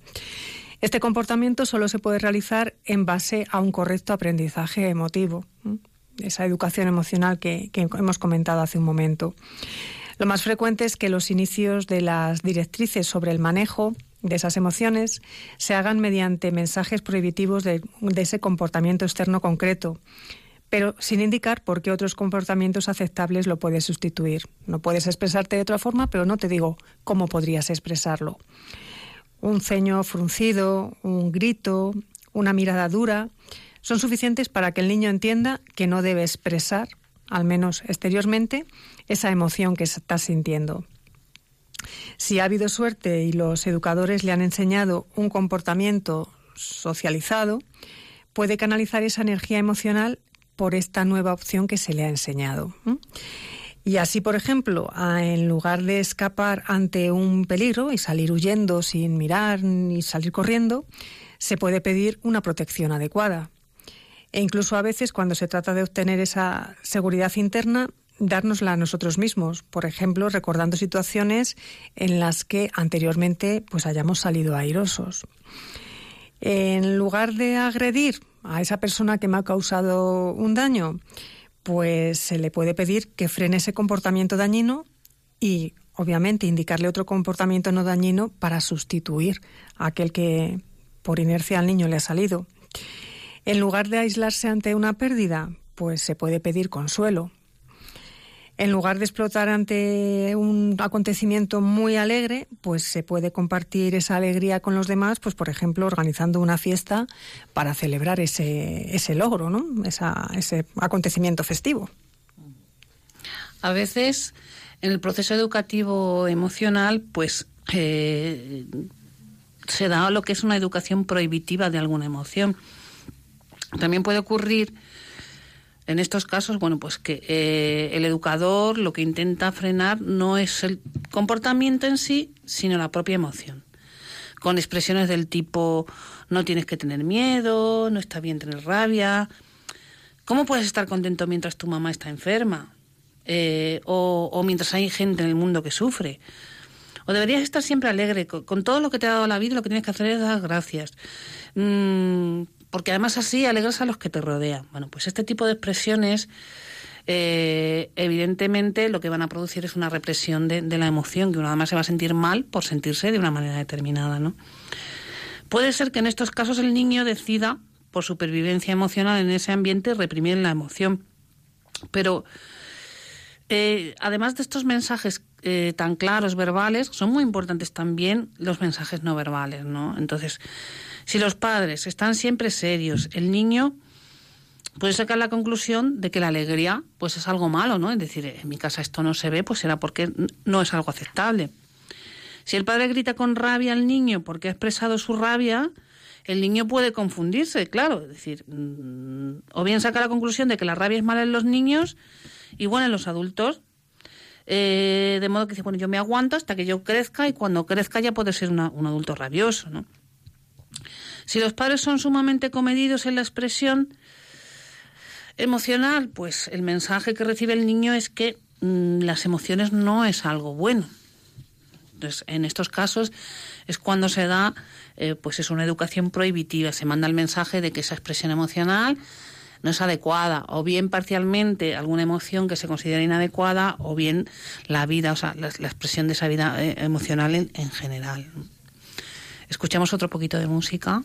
Este comportamiento solo se puede realizar en base a un correcto aprendizaje emotivo, esa educación emocional que hemos comentado hace un momento. Lo más frecuente es que los inicios de las directrices sobre el manejo de esas emociones se hagan mediante mensajes prohibitivos de, ese comportamiento externo concreto, pero sin indicar por qué otros comportamientos aceptables lo puedes sustituir. No puedes expresarte de otra forma, pero no te digo cómo podrías expresarlo. Un ceño fruncido, un grito, una mirada dura, son suficientes para que el niño entienda que no debe expresar, al menos exteriormente, esa emoción que está sintiendo. Si ha habido suerte y los educadores le han enseñado un comportamiento socializado, puede canalizar esa energía emocional por esta nueva opción que se le ha enseñado. Y así, por ejemplo, en lugar de escapar ante un peligro y salir huyendo sin mirar ni salir corriendo, se puede pedir una protección adecuada. e incluso a veces cuando se trata de obtener esa seguridad interna, dárnosla a nosotros mismos, por ejemplo, recordando situaciones en las que anteriormente pues hayamos salido airosos. En lugar de agredir a esa persona que me ha causado un daño, pues se le puede pedir que frene ese comportamiento dañino y obviamente indicarle otro comportamiento no dañino para sustituir a aquel que por inercia al niño le ha salido. En lugar de aislarse ante una pérdida, pues se puede pedir consuelo. En lugar de explotar ante un acontecimiento muy alegre, pues se puede compartir esa alegría con los demás, pues por ejemplo organizando una fiesta para celebrar ese, ese logro, ¿no? ese acontecimiento festivo. A veces en el proceso educativo emocional, pues eh, se da lo que es una educación prohibitiva de alguna emoción. También puede ocurrir en estos casos, bueno, pues que eh, el educador lo que intenta frenar no es el comportamiento en sí, sino la propia emoción. Con expresiones del tipo no tienes que tener miedo, no está bien tener rabia. ¿Cómo puedes estar contento mientras tu mamá está enferma? Eh, o, mientras hay gente en el mundo que sufre. O deberías estar siempre alegre. Con, todo lo que te ha dado la vida, lo que tienes que hacer es dar gracias. Mm, porque además así alegras a los que te rodean. Bueno, pues este tipo de expresiones, eh, evidentemente, lo que van a producir es una represión de, la emoción, que uno además se va a sentir mal por sentirse de una manera determinada, ¿no? Puede ser que en estos casos el niño decida, por supervivencia emocional en ese ambiente, reprimir la emoción. Pero eh, además de estos mensajes eh, tan claros verbales, son muy importantes también los mensajes no verbales, ¿no? Entonces, si los padres están siempre serios, el niño puede sacar la conclusión de que la alegría pues es algo malo, ¿no? Es decir, en mi casa esto no se ve, pues será porque no es algo aceptable. Si el padre grita con rabia al niño porque ha expresado su rabia, el niño puede confundirse, claro, es decir, mm, o bien saca la conclusión de que la rabia es mala en los niños, igual en los adultos, eh, de modo que dice, bueno, yo me aguanto hasta que yo crezca y cuando crezca ya puede ser un adulto rabioso, ¿no? Si los padres son sumamente comedidos en la expresión emocional, pues el mensaje que recibe el niño es que mm, las emociones no es algo bueno. Entonces, en estos casos es cuando se da, eh, pues es una educación prohibitiva, se manda el mensaje de que esa expresión emocional no es adecuada, o bien parcialmente alguna emoción que se considera inadecuada, o bien la vida, o sea, la, expresión de esa vida eh, emocional en general. Escuchamos otro poquito de música.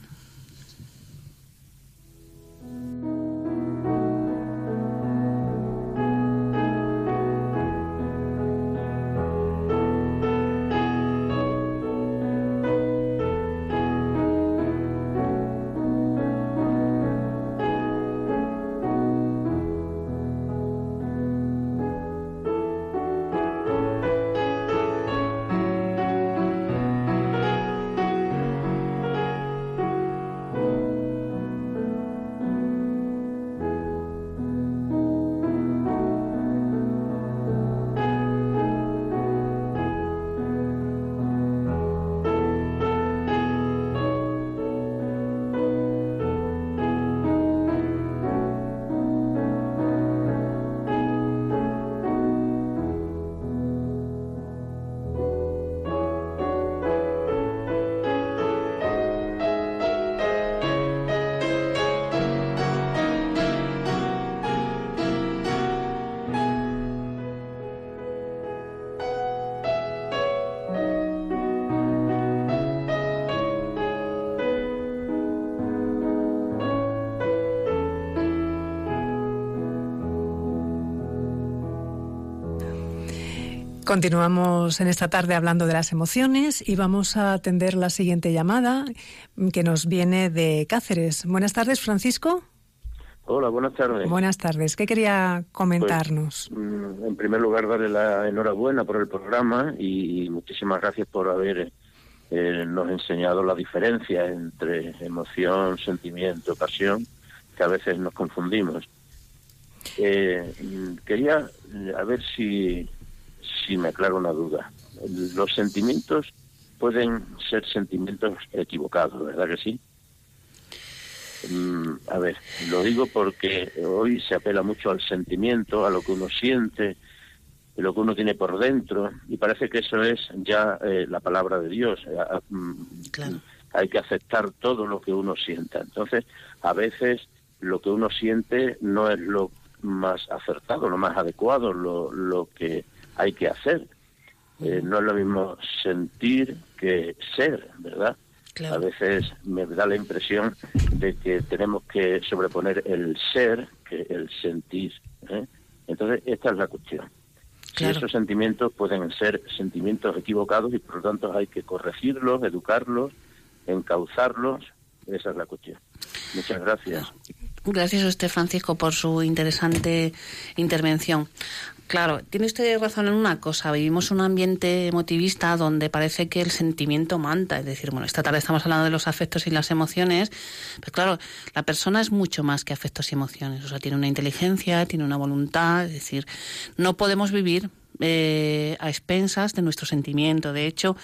Continuamos en esta tarde hablando de las emociones y vamos a atender la siguiente llamada que nos viene de Cáceres. Buenas tardes, Francisco. Hola, buenas tardes. Buenas tardes. ¿Qué quería comentarnos? Pues, mm, en primer lugar, darle la enhorabuena por el programa y muchísimas gracias por haber eh, nos enseñado la diferencia entre emoción, sentimiento, pasión, que a veces nos confundimos. Eh, mm, quería eh, a ver si si me aclaro una duda. Los sentimientos pueden ser sentimientos equivocados, ¿verdad que sí? mm, a ver, lo digo porque hoy se apela mucho al sentimiento, a lo que uno siente, lo que uno tiene por dentro, y parece que eso es ya eh, la palabra de Dios. Eh, mm, hay que aceptar todo lo que uno sienta. Entonces, a veces lo que uno siente no es lo más acertado, lo más adecuado, lo, lo que hay que hacer. Eh, no es lo mismo sentir que ser, ¿verdad? A veces me da la impresión de que tenemos que sobreponer el ser que el sentir. ¿eh? Entonces, esta es la cuestión. Si esos sentimientos pueden ser sentimientos equivocados y por lo tanto hay que corregirlos, educarlos, encauzarlos, esa es la cuestión. Muchas gracias. Gracias a usted, Francisco, por su interesante intervención. Claro, tiene usted razón en una cosa. Vivimos un ambiente emotivista donde parece que el sentimiento manta. Es decir, bueno, esta tarde estamos hablando de los afectos y las emociones, pero claro, la persona es mucho más que afectos y emociones. O sea, tiene una inteligencia, tiene una voluntad. Es decir, no podemos vivir eh, a expensas de nuestro sentimiento. De hecho,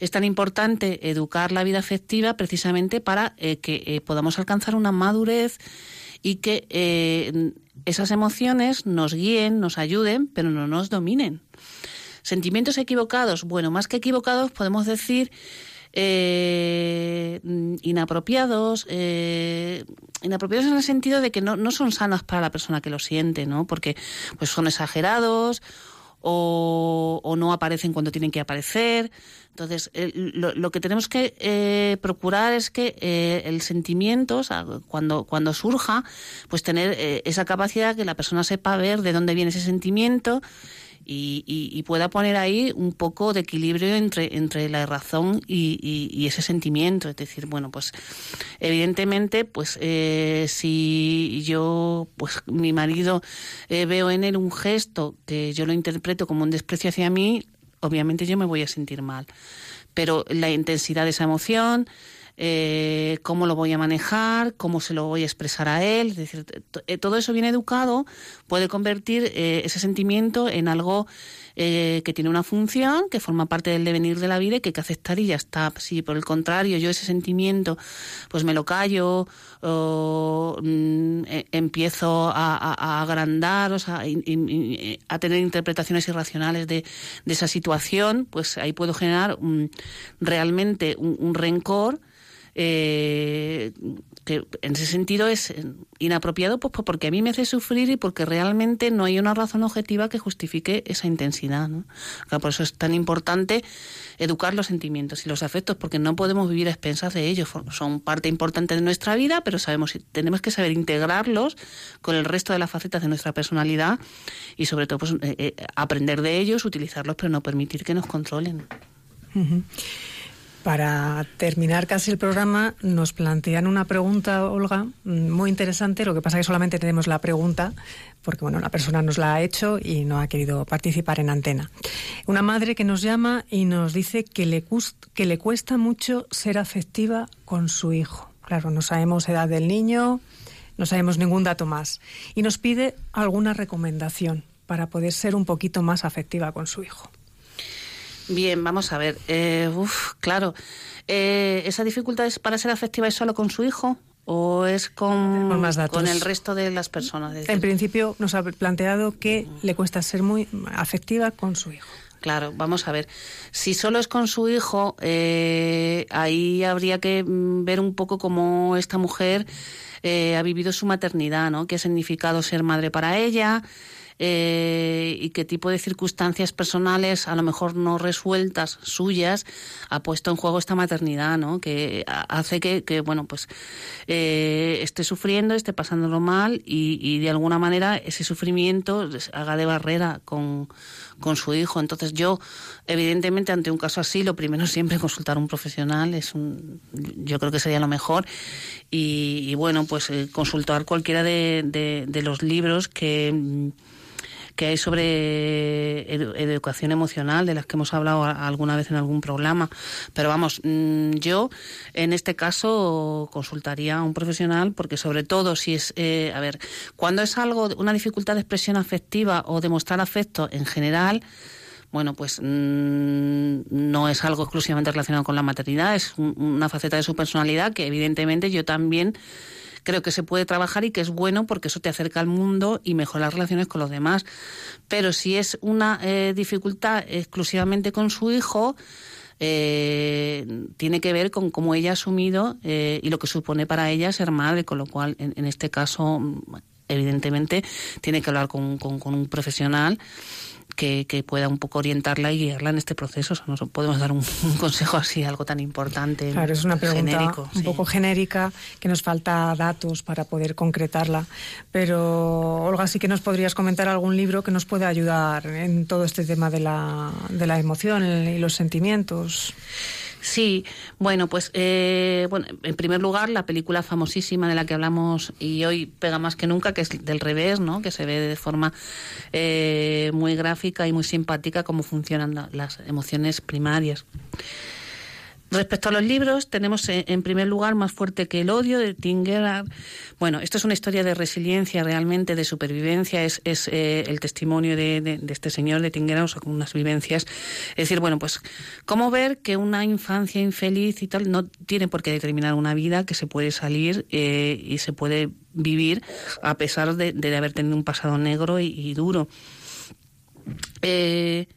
es tan importante educar la vida afectiva precisamente para eh, que eh, podamos alcanzar una madurez y que eh, esas emociones nos guíen, nos ayuden, pero no nos dominen. Sentimientos equivocados, bueno, más que equivocados podemos decir eh, inapropiados, eh, inapropiados en el sentido de que no, no son sanos para la persona que lo siente, ¿no? Porque pues son exagerados o, no aparecen cuando tienen que aparecer. Entonces, lo, que tenemos que eh, procurar es que eh, el sentimiento, cuando, cuando surja, pues tener eh, esa capacidad que la persona sepa ver de dónde viene ese sentimiento y, pueda poner ahí un poco de equilibrio entre, entre la razón y, ese sentimiento. Es decir, bueno, pues evidentemente, pues eh, si yo, pues mi marido eh, veo en él un gesto que yo lo interpreto como un desprecio hacia mí, obviamente yo me voy a sentir mal. Pero la intensidad de esa emoción, eh, cómo lo voy a manejar, cómo se lo voy a expresar a él. Es decir, eh, todo eso bien educado puede convertir eh, ese sentimiento en algo que tiene una función, que forma parte del devenir de la vida y que hay que aceptar y ya está. Si por el contrario yo ese sentimiento pues me lo callo o mm, empiezo a, agrandar, o sea, a tener interpretaciones irracionales de, esa situación, pues ahí puedo generar realmente un rencor eh, que en ese sentido es inapropiado pues, pues porque a mí me hace sufrir y porque realmente no hay una razón objetiva que justifique esa intensidad. ¿no? por eso es tan importante educar los sentimientos y los afectos, porque no podemos vivir a expensas de ellos. Son parte importante de nuestra vida, pero sabemos tenemos que saber integrarlos con el resto de las facetas de nuestra personalidad y sobre todo pues, eh, eh, aprender de ellos, utilizarlos, pero no permitir que nos controlen. Para terminar casi el programa, nos plantean una pregunta, Olga, muy interesante. Lo que pasa es que solamente tenemos la pregunta, porque bueno, la persona nos la ha hecho y no ha querido participar en antena. Una madre que nos llama y nos dice que le, que le cuesta mucho ser afectiva con su hijo. Claro, no sabemos edad del niño, no sabemos ningún dato más. Y nos pide alguna recomendación para poder ser un poquito más afectiva con su hijo. Bien, vamos a ver. Eh, uf, claro. Eh, ¿Esa dificultad es para ser afectiva es solo con su hijo? ¿O es con, con el resto de las personas? En principio nos ha planteado que le cuesta ser muy afectiva con su hijo. Claro, vamos a ver. Si solo es con su hijo, eh, ahí habría que mm, ver un poco cómo esta mujer ha vivido su maternidad, ¿no? ¿Qué ha significado ser madre para ella? Eh, y qué tipo de circunstancias personales, a lo mejor no resueltas suyas, ha puesto en juego esta maternidad, ¿no? Que hace que, que bueno, pues eh, esté sufriendo, esté pasándolo mal y, y de alguna manera ese sufrimiento haga de barrera con, con su hijo. Entonces yo, evidentemente, ante un caso así, lo primero siempre consultar a un profesional es un, yo creo que sería lo mejor. Y, y bueno, pues eh, consultar cualquiera de, de, de los libros que que hay sobre educación emocional, de las que hemos hablado alguna vez en algún programa. Pero vamos, mm, yo en este caso consultaría a un profesional porque sobre todo si es, eh, a ver, cuando es algo, una dificultad de expresión afectiva o de mostrar afecto en general, bueno, pues mm, no es algo exclusivamente relacionado con la maternidad, es una faceta de su personalidad que evidentemente yo también creo que se puede trabajar y que es bueno porque eso te acerca al mundo y mejora las relaciones con los demás. Pero si es una eh, dificultad exclusivamente con su hijo, eh, tiene que ver con cómo ella ha asumido eh, y lo que supone para ella ser madre, con lo cual en, en este caso evidentemente tiene que hablar con, con, con un profesional que, que, pueda un poco orientarla y guiarla en este proceso. O sea, no podemos dar un, un, consejo así, algo tan importante. Claro, es una pregunta genérico, un sí. poco genérica, que nos falta datos para poder concretarla. Pero, Olga, sí que nos podrías comentar algún libro que nos pueda ayudar en todo este tema de la, de la emoción y los sentimientos. Sí, bueno, pues eh, bueno, en primer lugar la película famosísima de la que hablamos y hoy pega más que nunca, que es del revés, ¿no? Que se ve de forma eh, muy gráfica y muy simpática cómo funcionan las emociones primarias. Respecto a los libros, tenemos eh, en primer lugar Más fuerte que el odio de Tim. Bueno, esto es una historia de resiliencia realmente, de supervivencia, es, es eh, el testimonio de, este señor de Tim Gerard, o sea, con unas vivencias. Es decir, bueno, pues cómo ver que una infancia infeliz y tal no tiene por qué determinar una vida que se puede salir eh, y se puede vivir a pesar de, de haber tenido un pasado negro y, y duro. Eh,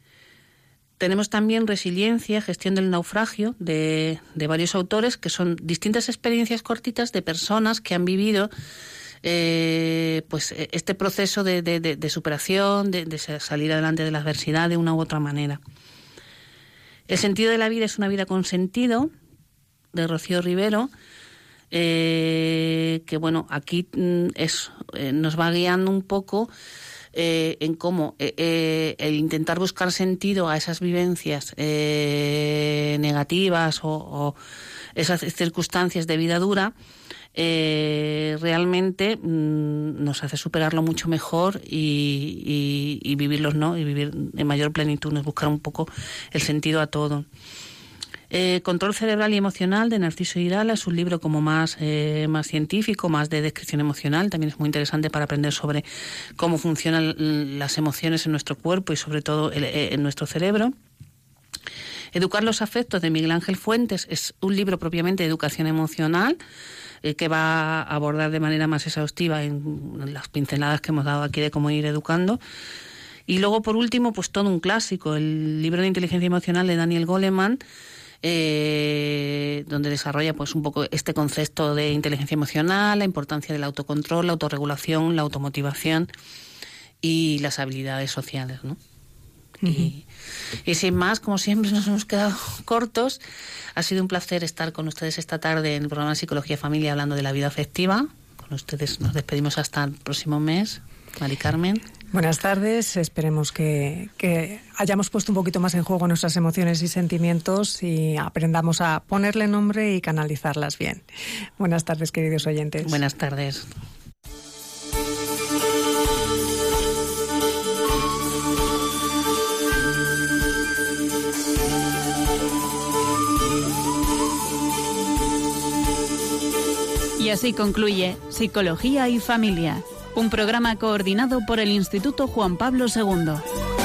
tenemos también Resiliencia, Gestión del Naufragio, de, de, varios autores, que son distintas experiencias cortitas de personas que han vivido eh, pues este proceso de superación, de, salir adelante de la adversidad de una u otra manera. El sentido de la vida es una vida con sentido, de Rocío Rivero, eh, que bueno, aquí mm, es, eh, nos va guiando un poco eh, en cómo eh, eh, el intentar buscar sentido a esas vivencias eh, negativas o, esas circunstancias de vida dura eh, realmente mmm, nos hace superarlo mucho mejor y, y, y, vivirlos no y vivir en mayor plenitud nos buscar un poco el sentido a todo eh, Control cerebral y emocional de Narciso Irala es un libro como más, eh, más científico, más de descripción emocional. También es muy interesante para aprender sobre cómo funcionan las emociones en nuestro cuerpo y sobre todo eh, en nuestro cerebro. Educar los afectos de Miguel Ángel Fuentes es un libro propiamente de educación emocional eh, que va a abordar de manera más exhaustiva en, en las pinceladas que hemos dado aquí de cómo ir educando. Y luego, por último, pues todo un clásico, el libro de inteligencia emocional de Daniel Goleman, eh, donde desarrolla pues un poco este concepto de inteligencia emocional, la importancia del autocontrol, la autorregulación, la automotivación y las habilidades sociales, ¿no? Uh -huh. y, y, sin más, como siempre, nos hemos quedado cortos. Ha sido un placer estar con ustedes esta tarde en el programa de Psicología Familia hablando de la vida afectiva. Con ustedes nos despedimos hasta el próximo mes. Mari Carmen. Buenas tardes. Esperemos que, que, hayamos puesto un poquito más en juego nuestras emociones y sentimientos y aprendamos a ponerle nombre y canalizarlas bien. Buenas tardes, queridos oyentes. Buenas tardes. Y así concluye Psicología y Familia un programa coordinado por el Instituto Juan Pablo II.